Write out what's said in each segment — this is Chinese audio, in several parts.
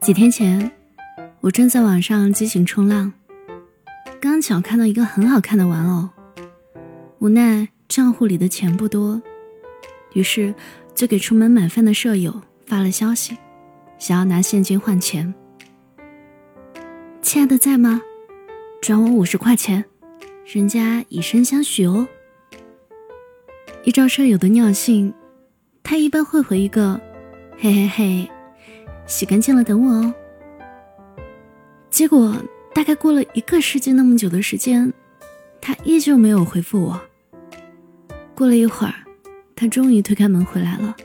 几天前，我正在网上激情冲浪，刚巧看到一个很好看的玩偶，无奈账户里的钱不多，于是就给出门买饭的舍友发了消息，想要拿现金换钱。亲爱的，在吗？转我五十块钱，人家以身相许哦。依照舍友的尿性，他一般会回一个“嘿嘿嘿”。洗干净了，等我哦。结果大概过了一个世纪那么久的时间，他依旧没有回复我。过了一会儿，他终于推开门回来了。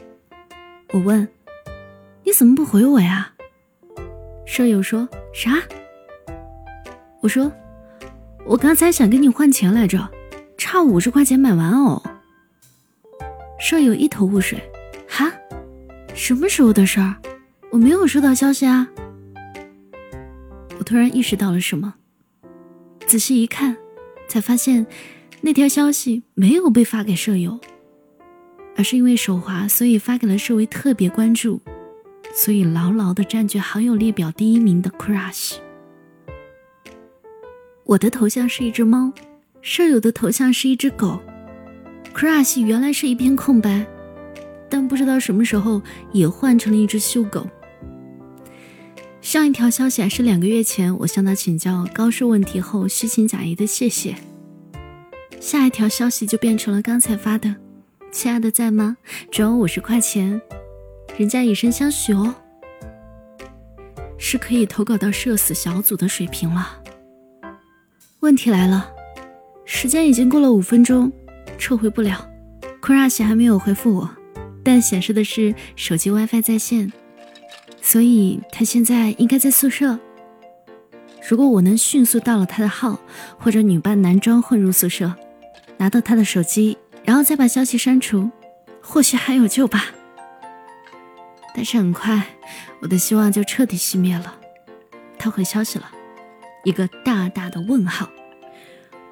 我问：“你怎么不回我呀？”舍友说：“啥？”我说：“我刚才想跟你换钱来着，差五十块钱买玩偶。”舍友一头雾水：“哈？什么时候的事儿？”我没有收到消息啊！我突然意识到了什么，仔细一看，才发现那条消息没有被发给舍友，而是因为手滑，所以发给了设为特别关注，所以牢牢的占据好友列表第一名的 crush。我的头像是一只猫，舍友的头像是一只狗，crush 原来是一片空白，但不知道什么时候也换成了一只秀狗。上一条消息还是两个月前我向他请教高数问题后虚情假意的谢谢，下一条消息就变成了刚才发的，亲爱的在吗？转我五十块钱，人家以身相许哦，是可以投稿到社死小组的水平了。问题来了，时间已经过了五分钟，撤回不了，crush 还没有回复我，但显示的是手机 WiFi 在线。所以他现在应该在宿舍。如果我能迅速盗了他的号，或者女扮男装混入宿舍，拿到他的手机，然后再把消息删除，或许还有救吧。但是很快，我的希望就彻底熄灭了。他回消息了，一个大大的问号。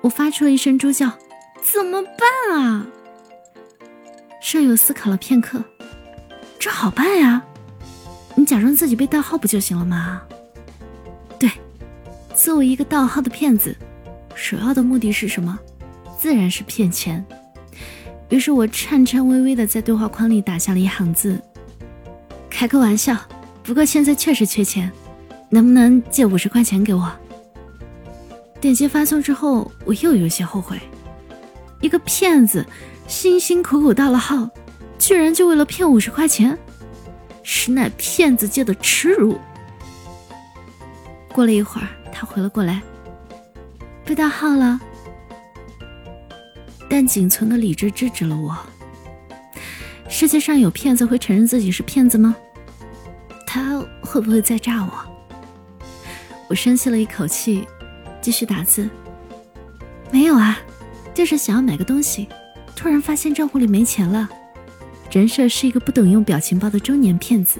我发出了一声猪叫：“怎么办啊？”舍友思考了片刻：“这好办呀。”你假装自己被盗号不就行了吗？对，作为一个盗号的骗子，首要的目的是什么？自然是骗钱。于是我颤颤巍巍的在对话框里打下了一行字：“开个玩笑，不过现在确实缺钱，能不能借五十块钱给我？”点击发送之后，我又有些后悔，一个骗子辛辛苦苦盗了号，居然就为了骗五十块钱。实乃骗子界的耻辱。过了一会儿，他回了过来，被盗号了，但仅存的理智制止了我。世界上有骗子会承认自己是骗子吗？他会不会在诈我？我深吸了一口气，继续打字。没有啊，就是想要买个东西，突然发现账户里没钱了。人设是一个不懂用表情包的中年骗子。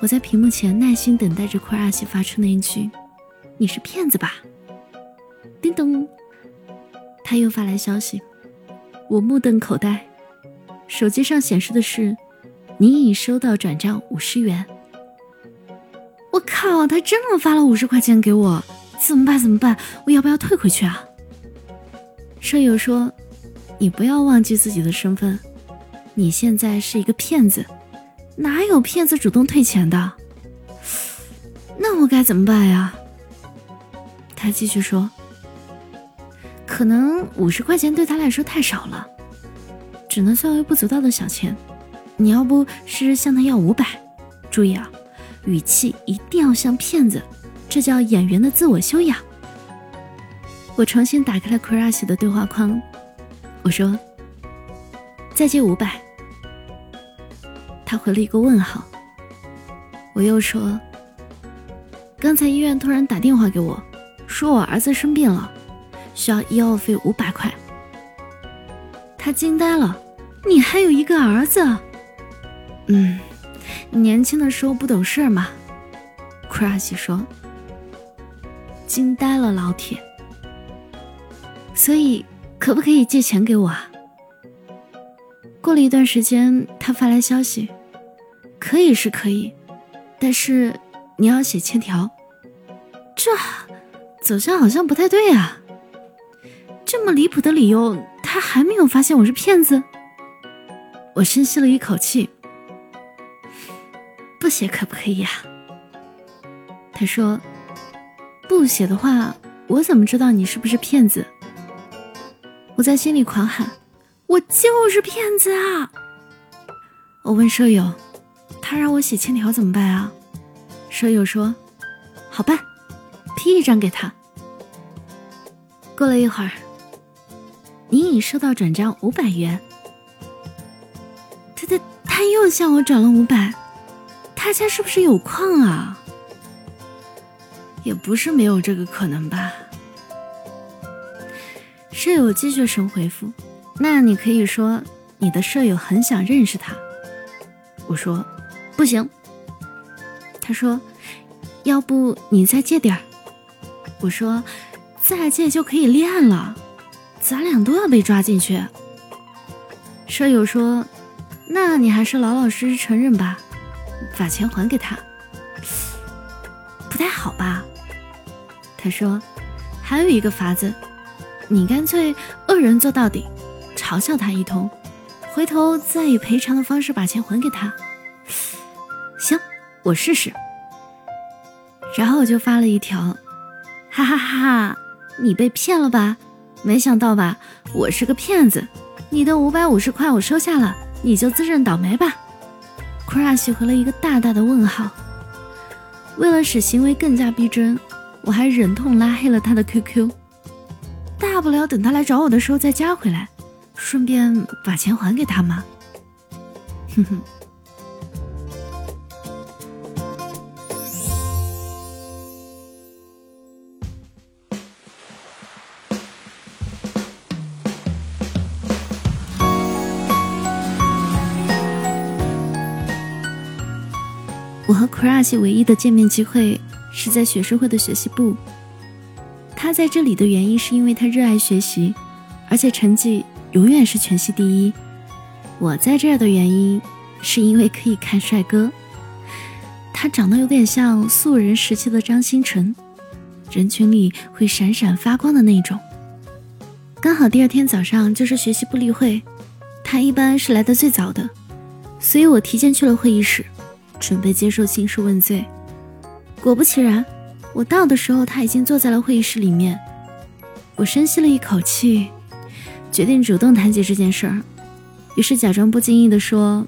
我在屏幕前耐心等待着库阿西发出那一句：“你是骗子吧？”叮咚，他又发来消息。我目瞪口呆，手机上显示的是：“你已收到转账五十元。”我靠！他真的发了五十块钱给我，怎么办？怎么办？我要不要退回去啊？舍友说：“你不要忘记自己的身份。”你现在是一个骗子，哪有骗子主动退钱的？那我该怎么办呀？他继续说：“可能五十块钱对他来说太少了，只能算微不足道的小钱。你要不试试向他要五百？注意啊，语气一定要像骗子，这叫演员的自我修养。”我重新打开了 Crush 的对话框，我说：“再借五百。”他回了一个问号。我又说：“刚才医院突然打电话给我，说我儿子生病了，需要医药费五百块。”他惊呆了：“你还有一个儿子？”“嗯，年轻的时候不懂事嘛。” Crush 说。惊呆了，老铁。所以，可不可以借钱给我啊？过了一段时间，他发来消息。可以是可以，但是你要写欠条。这走向好像不太对啊！这么离谱的理由，他还没有发现我是骗子？我深吸了一口气，不写可不可以呀？他说：“不写的话，我怎么知道你是不是骗子？”我在心里狂喊：“我就是骗子啊！”我问舍友：“他让我写欠条怎么办啊？”舍友说：“好办。”批一张给他。过了一会儿，你已收到转账五百元。他他他又向我转了五百，他家是不是有矿啊？也不是没有这个可能吧。舍友继续神回复：“那你可以说你的舍友很想认识他。”我说：“不行。”他说：“要不你再借点儿。”我说：“再借就可以立案了，咱俩都要被抓进去。”舍友说：“那你还是老老实实承认吧，把钱还给他，不太好吧？”他说：“还有一个法子，你干脆恶人做到底，嘲笑他一通，回头再以赔偿的方式把钱还给他。”我试试。然后我就发了一条。哈哈哈哈！你被骗了吧？没想到吧？我是个骗子。你的五百五十块我收下了，你就自认倒霉吧。Crush 回了一个大大的问号。为了使行为更加逼真，我还忍痛拉黑了他的 QQ。大不了等他来找我的时候再加回来，顺便把钱还给他嘛。哼哼。我和 Crush 唯一的见面机会是在学生会的学习部。他在这里的原因是因为他热爱学习，而且成绩永远是全系第一。我在这儿的原因是因为可以看帅哥。他长得有点像素人时期的张新成，人群里会闪闪发光的那种。刚好第二天早上就是学习部例会，他一般是来的最早的，所以我提前去了会议室。准备接受兴师问罪，果不其然，我到的时候他已经坐在了会议室里面。我深吸了一口气，决定主动谈起这件事儿，于是假装不经意地说：“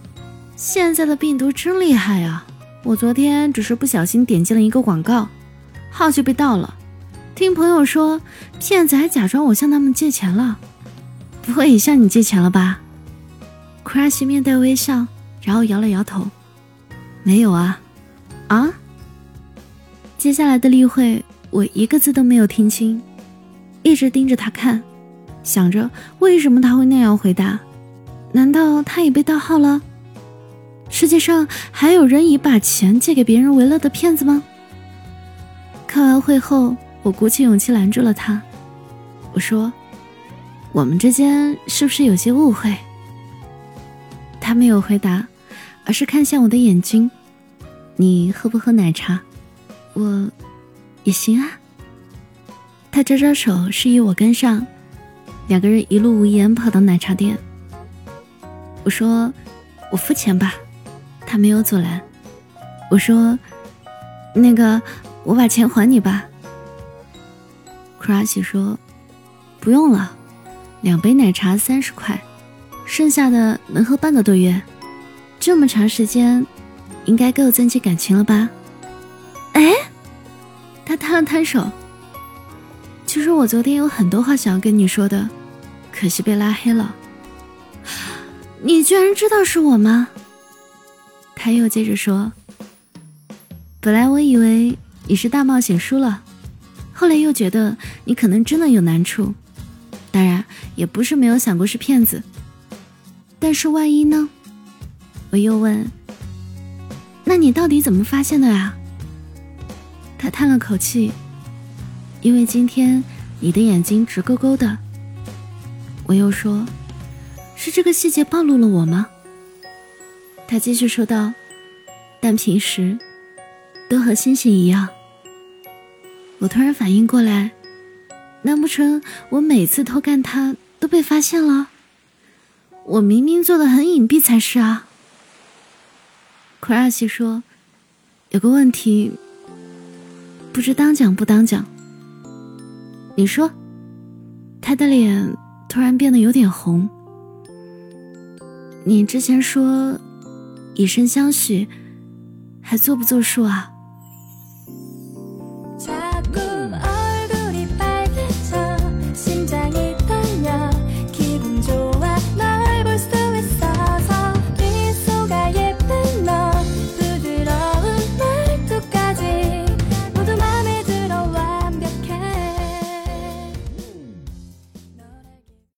现在的病毒真厉害啊！我昨天只是不小心点进了一个广告，号就被盗了。听朋友说，骗子还假装我向他们借钱了，不会也向你借钱了吧？”Crush 面带微笑，然后摇了摇头。没有啊，啊！接下来的例会，我一个字都没有听清，一直盯着他看，想着为什么他会那样回答？难道他也被盗号了？世界上还有人以把钱借给别人为乐的骗子吗？开完会后，我鼓起勇气拦住了他，我说：“我们之间是不是有些误会？”他没有回答，而是看向我的眼睛。你喝不喝奶茶？我也行啊。他招招手，示意我跟上。两个人一路无言跑到奶茶店。我说：“我付钱吧。”他没有阻拦。我说：“那个，我把钱还你吧。” Crush 说：“不用了，两杯奶茶三十块，剩下的能喝半个多月。这么长时间。”应该够增进感情了吧？哎，他摊了摊手。其实我昨天有很多话想要跟你说的，可惜被拉黑了。你居然知道是我吗？他又接着说：“本来我以为你是大冒险输了，后来又觉得你可能真的有难处，当然也不是没有想过是骗子。但是万一呢？”我又问。那你到底怎么发现的呀？他叹了口气，因为今天你的眼睛直勾勾的。我又说，是这个细节暴露了我吗？他继续说道，但平时都和星星一样。我突然反应过来，难不成我每次偷看他都被发现了？我明明做的很隐蔽才是啊。库拉西说：“有个问题，不知当讲不当讲。”你说。他的脸突然变得有点红。你之前说以身相许，还作不作数啊？